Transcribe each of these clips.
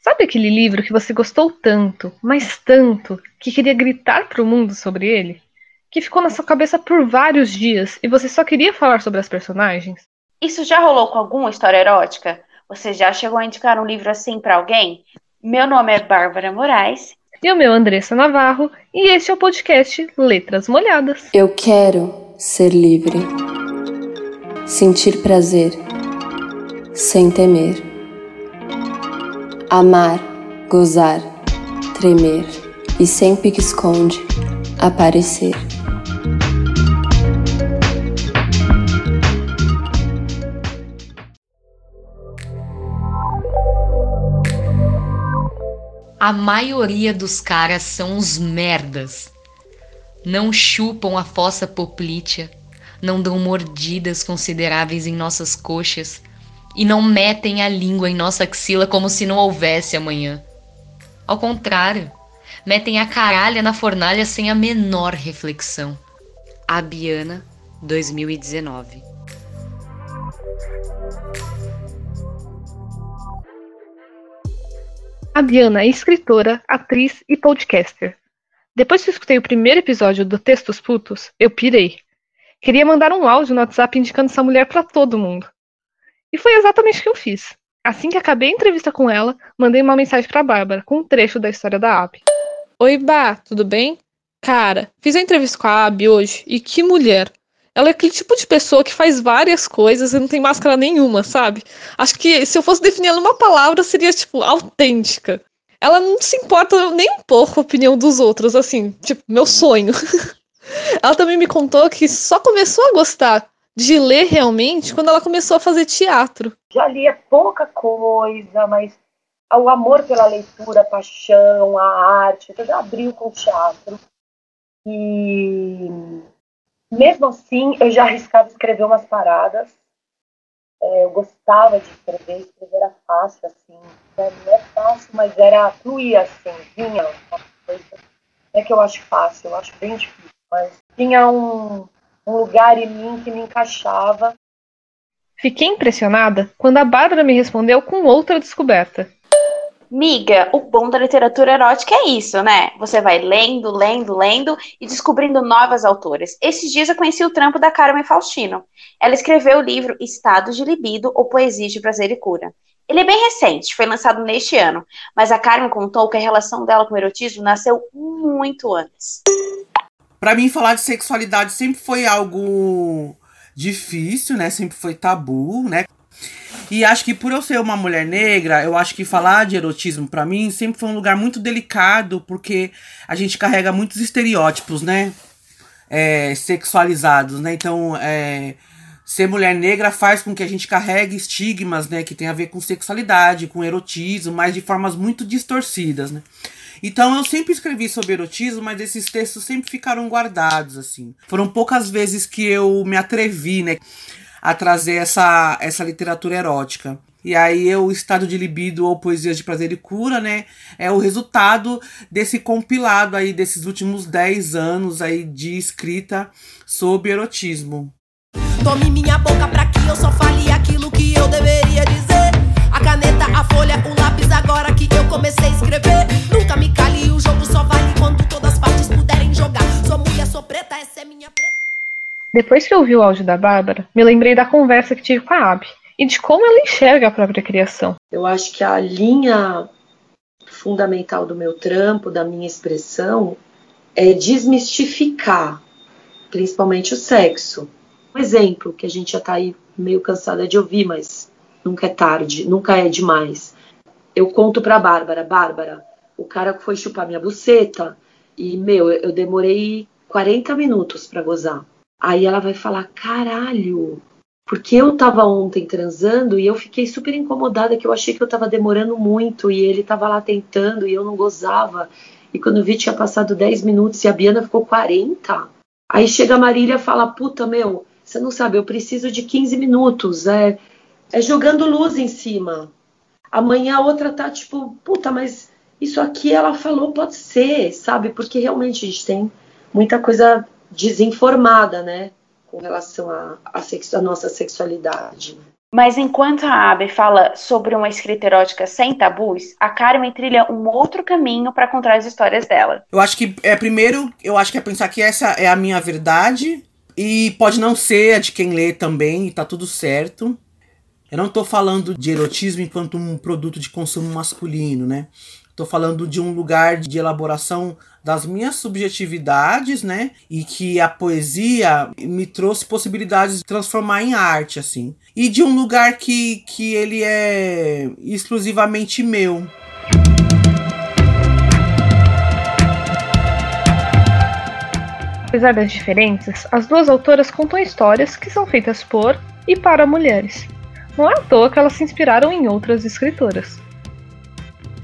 Sabe aquele livro que você gostou tanto, mas tanto, que queria gritar para o mundo sobre ele? Que ficou na sua cabeça por vários dias e você só queria falar sobre as personagens? Isso já rolou com alguma história erótica? Você já chegou a indicar um livro assim para alguém? Meu nome é Bárbara Moraes. E o meu Andressa Navarro, e este é o podcast Letras Molhadas. Eu quero ser livre. Sentir prazer sem temer amar, gozar, tremer e sempre que esconde, aparecer. A maioria dos caras são uns merdas. Não chupam a fossa poplítea, não dão mordidas consideráveis em nossas coxas e não metem a língua em nossa axila como se não houvesse amanhã. Ao contrário, metem a caralha na fornalha sem a menor reflexão. A Biana, 2019. A Biana é escritora, atriz e podcaster. Depois que escutei o primeiro episódio do Textos Putos, eu pirei. Queria mandar um áudio no WhatsApp indicando essa mulher para todo mundo. E foi exatamente o que eu fiz. Assim que acabei a entrevista com ela, mandei uma mensagem para Bárbara com um trecho da história da Abby. Oi, Bá, tudo bem? Cara, fiz a entrevista com a Abby hoje e que mulher! Ela é aquele tipo de pessoa que faz várias coisas e não tem máscara nenhuma, sabe? Acho que se eu fosse definir ela numa palavra, seria, tipo, autêntica. Ela não se importa nem um pouco com a opinião dos outros, assim, tipo, meu sonho. ela também me contou que só começou a gostar de ler realmente quando ela começou a fazer teatro. Já lia pouca coisa, mas o amor pela leitura, a paixão, a arte, tudo abriu com o teatro. E mesmo assim, eu já arriscava escrever umas paradas. É, eu gostava de escrever, escrever era fácil, assim. Não é fácil, mas era fluir, assim, vinha coisa. Não é que eu acho fácil, eu acho bem difícil, mas tinha um, um lugar em mim que me encaixava. Fiquei impressionada quando a Bárbara me respondeu com outra descoberta. Miga, o bom da literatura erótica é isso, né? Você vai lendo, lendo, lendo e descobrindo novas autoras. Esses dias eu conheci o trampo da Carmen Faustino. Ela escreveu o livro Estados de Libido ou Poesia de Prazer e Cura. Ele é bem recente, foi lançado neste ano, mas a Carmen contou que a relação dela com o erotismo nasceu muito antes para mim falar de sexualidade sempre foi algo difícil, né? Sempre foi tabu, né? E acho que por eu ser uma mulher negra, eu acho que falar de erotismo para mim sempre foi um lugar muito delicado, porque a gente carrega muitos estereótipos, né? É, sexualizados, né? Então, é, ser mulher negra faz com que a gente carregue estigmas, né? Que tem a ver com sexualidade, com erotismo, mas de formas muito distorcidas, né? Então eu sempre escrevi sobre erotismo, mas esses textos sempre ficaram guardados, assim. Foram poucas vezes que eu me atrevi, né, a trazer essa, essa literatura erótica. E aí o estado de libido ou poesias de prazer e cura, né, é o resultado desse compilado aí desses últimos 10 anos aí de escrita sobre erotismo. Tome minha boca pra que eu só fale aquilo que eu deveria dizer. A caneta, a folha, o lápis agora Depois que ouvi o áudio da Bárbara, me lembrei da conversa que tive com a Abby e de como ela enxerga a própria criação. Eu acho que a linha fundamental do meu trampo, da minha expressão, é desmistificar, principalmente o sexo. Um exemplo que a gente já está aí meio cansada de ouvir, mas nunca é tarde, nunca é demais. Eu conto pra Bárbara, Bárbara, o cara foi chupar minha buceta e, meu, eu demorei 40 minutos para gozar. Aí ela vai falar, caralho, porque eu tava ontem transando e eu fiquei super incomodada que eu achei que eu tava demorando muito e ele tava lá tentando e eu não gozava. E quando vi tinha passado 10 minutos e a Biana ficou 40. Aí chega a Marília e fala, puta, meu, você não sabe, eu preciso de 15 minutos. É, é jogando luz em cima. Amanhã a outra tá tipo, puta, mas isso aqui ela falou pode ser, sabe? Porque realmente a gente tem muita coisa desinformada, né? Com relação à a, a, a, nossa sexualidade. Mas enquanto a Abe fala sobre uma escrita erótica sem tabus, a Carmen trilha um outro caminho para contar as histórias dela. Eu acho que é primeiro, eu acho que é pensar que essa é a minha verdade e pode não ser a de quem lê também, e tá tudo certo. Eu não tô falando de erotismo enquanto um produto de consumo masculino, né? Tô falando de um lugar de elaboração das minhas subjetividades, né? E que a poesia me trouxe possibilidades de transformar em arte, assim. E de um lugar que, que ele é exclusivamente meu. Apesar das diferenças, as duas autoras contam histórias que são feitas por e para mulheres. Não é à toa que elas se inspiraram em outras escritoras.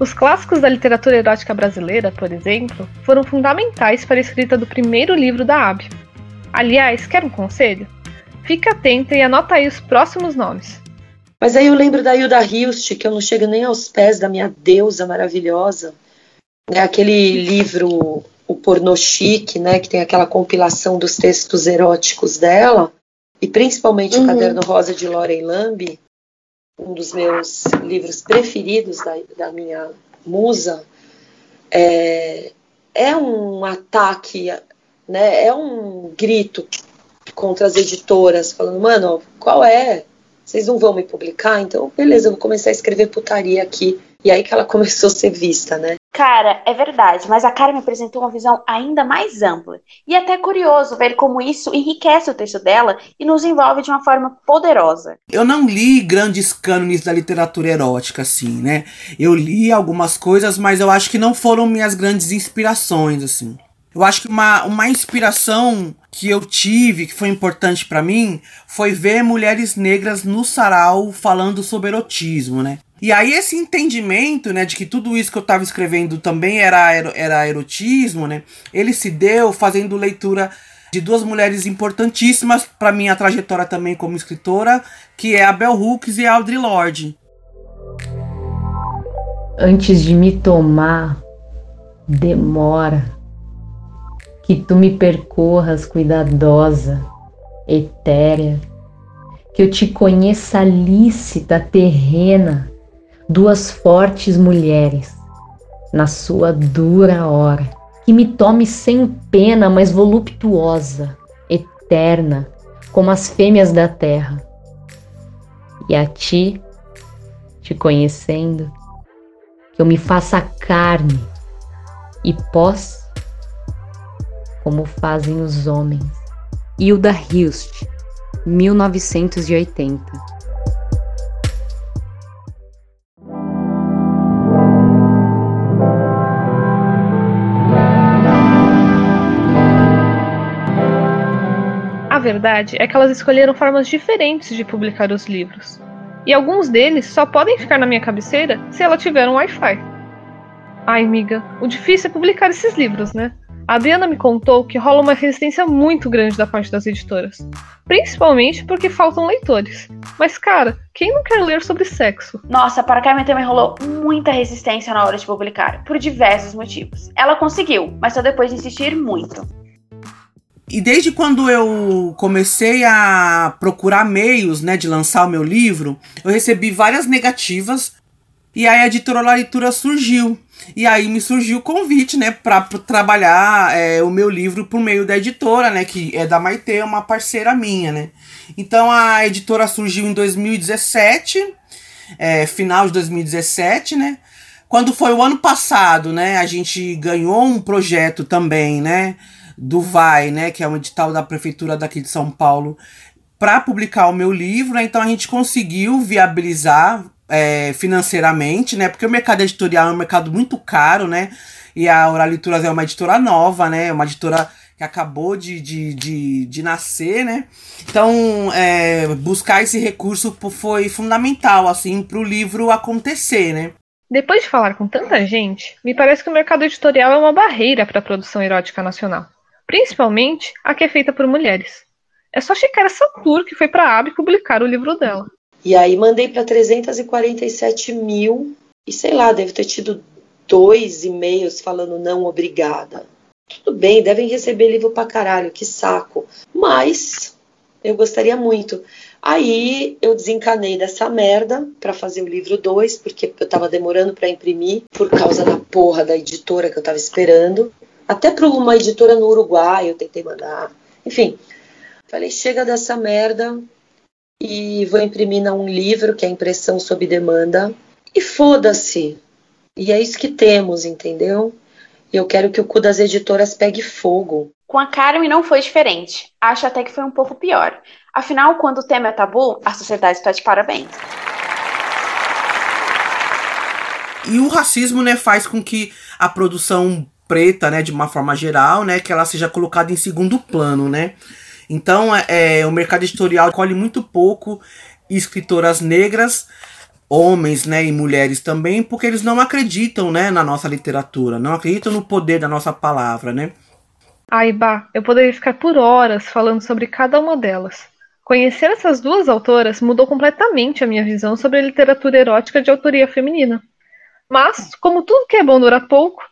Os clássicos da literatura erótica brasileira, por exemplo, foram fundamentais para a escrita do primeiro livro da Ab. Aliás, quer um conselho? Fica atenta e anota aí os próximos nomes. Mas aí eu lembro da Hilda Hilst, que eu não chego nem aos pés da minha deusa maravilhosa. É aquele livro, O Pornô Chique, né, que tem aquela compilação dos textos eróticos dela, e principalmente uhum. o Caderno Rosa de Lauren Lamb, um dos meus livros preferidos da, da minha musa, é, é um ataque, né, é um grito contra as editoras, falando, mano, qual é? Vocês não vão me publicar? Então, beleza, eu vou começar a escrever putaria aqui. E aí que ela começou a ser vista, né? Cara, é verdade, mas a Karen me apresentou uma visão ainda mais ampla. E até curioso ver como isso enriquece o texto dela e nos envolve de uma forma poderosa. Eu não li grandes cânones da literatura erótica, assim, né? Eu li algumas coisas, mas eu acho que não foram minhas grandes inspirações, assim. Eu acho que uma, uma inspiração que eu tive, que foi importante para mim, foi ver mulheres negras no sarau falando sobre erotismo, né? E aí esse entendimento, né, de que tudo isso que eu estava escrevendo também era, era erotismo, né, ele se deu fazendo leitura de duas mulheres importantíssimas para minha trajetória também como escritora, que é a Bell Hooks e a Audre Lorde. Antes de me tomar, demora que tu me percorras cuidadosa, etérea, que eu te conheça lícita, terrena, duas fortes mulheres, na sua dura hora, que me tome sem pena, mas voluptuosa, eterna, como as fêmeas da terra. E a ti, te conhecendo, que eu me faça carne e pós, como fazem os homens. Hilda Hilst, 1980 verdade é que elas escolheram formas diferentes de publicar os livros. E alguns deles só podem ficar na minha cabeceira se ela tiver um Wi-Fi. Ai, amiga, o difícil é publicar esses livros, né? A Adriana me contou que rola uma resistência muito grande da parte das editoras. Principalmente porque faltam leitores. Mas, cara, quem não quer ler sobre sexo? Nossa, para Carmen também rolou muita resistência na hora de publicar, por diversos motivos. Ela conseguiu, mas só depois de insistir muito. E desde quando eu comecei a procurar meios, né, de lançar o meu livro, eu recebi várias negativas. E aí a editora Leitura surgiu. E aí me surgiu o convite, né, para trabalhar é, o meu livro por meio da editora, né, que é da Maite, uma parceira minha, né. Então a editora surgiu em 2017, é, final de 2017, né. Quando foi o ano passado, né, a gente ganhou um projeto também, né, do Vai, né, que é um edital da prefeitura daqui de São Paulo, para publicar o meu livro. Né? Então a gente conseguiu viabilizar é, financeiramente, né, porque o mercado editorial é um mercado muito caro, né, e a Oralituras é uma editora nova, né, uma editora que acabou de, de, de, de nascer, né? Então, é, buscar esse recurso foi fundamental, assim, para o livro acontecer, né? Depois de falar com tanta gente, me parece que o mercado editorial é uma barreira para a produção erótica nacional principalmente a que é feita por mulheres. É só checar essa tour que foi para a AB publicar o livro dela. E aí mandei para 347 mil e sei lá, deve ter tido dois e-mails falando não obrigada. Tudo bem, devem receber livro pra caralho, que saco. Mas eu gostaria muito. Aí eu desencanei dessa merda para fazer o livro 2, porque eu tava demorando para imprimir por causa da porra da editora que eu tava esperando. Até para uma editora no Uruguai eu tentei mandar. Enfim, falei, chega dessa merda e vou imprimir um livro que é impressão sob demanda. E foda-se. E é isso que temos, entendeu? E eu quero que o cu das editoras pegue fogo. Com a Carmen não foi diferente. Acho até que foi um pouco pior. Afinal, quando o tema é tabu, a sociedade está de parabéns. E o racismo, né, faz com que a produção preta, né, de uma forma geral, né, que ela seja colocada em segundo plano, né? Então, é, é o mercado editorial colhe muito pouco escritoras negras, homens, né, e mulheres também, porque eles não acreditam, né, na nossa literatura, não acreditam no poder da nossa palavra, né? Ai, bah, eu poderia ficar por horas falando sobre cada uma delas. Conhecer essas duas autoras mudou completamente a minha visão sobre a literatura erótica de autoria feminina. Mas, como tudo que é bom dura pouco,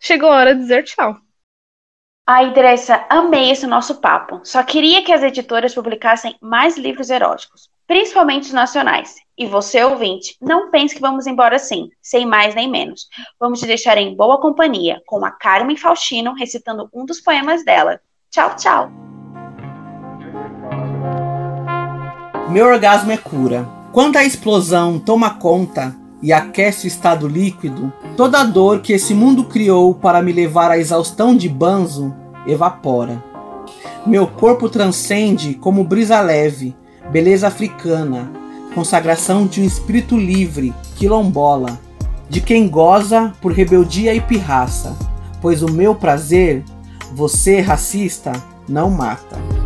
chegou a hora de dizer tchau. Ai, Dressa, amei esse nosso papo. Só queria que as editoras publicassem mais livros eróticos, principalmente os nacionais. E você, ouvinte, não pense que vamos embora assim, sem mais nem menos. Vamos te deixar em boa companhia, com a Carmen Faustino recitando um dos poemas dela. Tchau, tchau! Meu orgasmo é cura. Quando a explosão toma conta e aquece o estado líquido, toda a dor que esse mundo criou para me levar à exaustão de banzo evapora. Meu corpo transcende como brisa leve, beleza africana, consagração de um espírito livre, quilombola, de quem goza por rebeldia e pirraça, pois o meu prazer, você racista, não mata.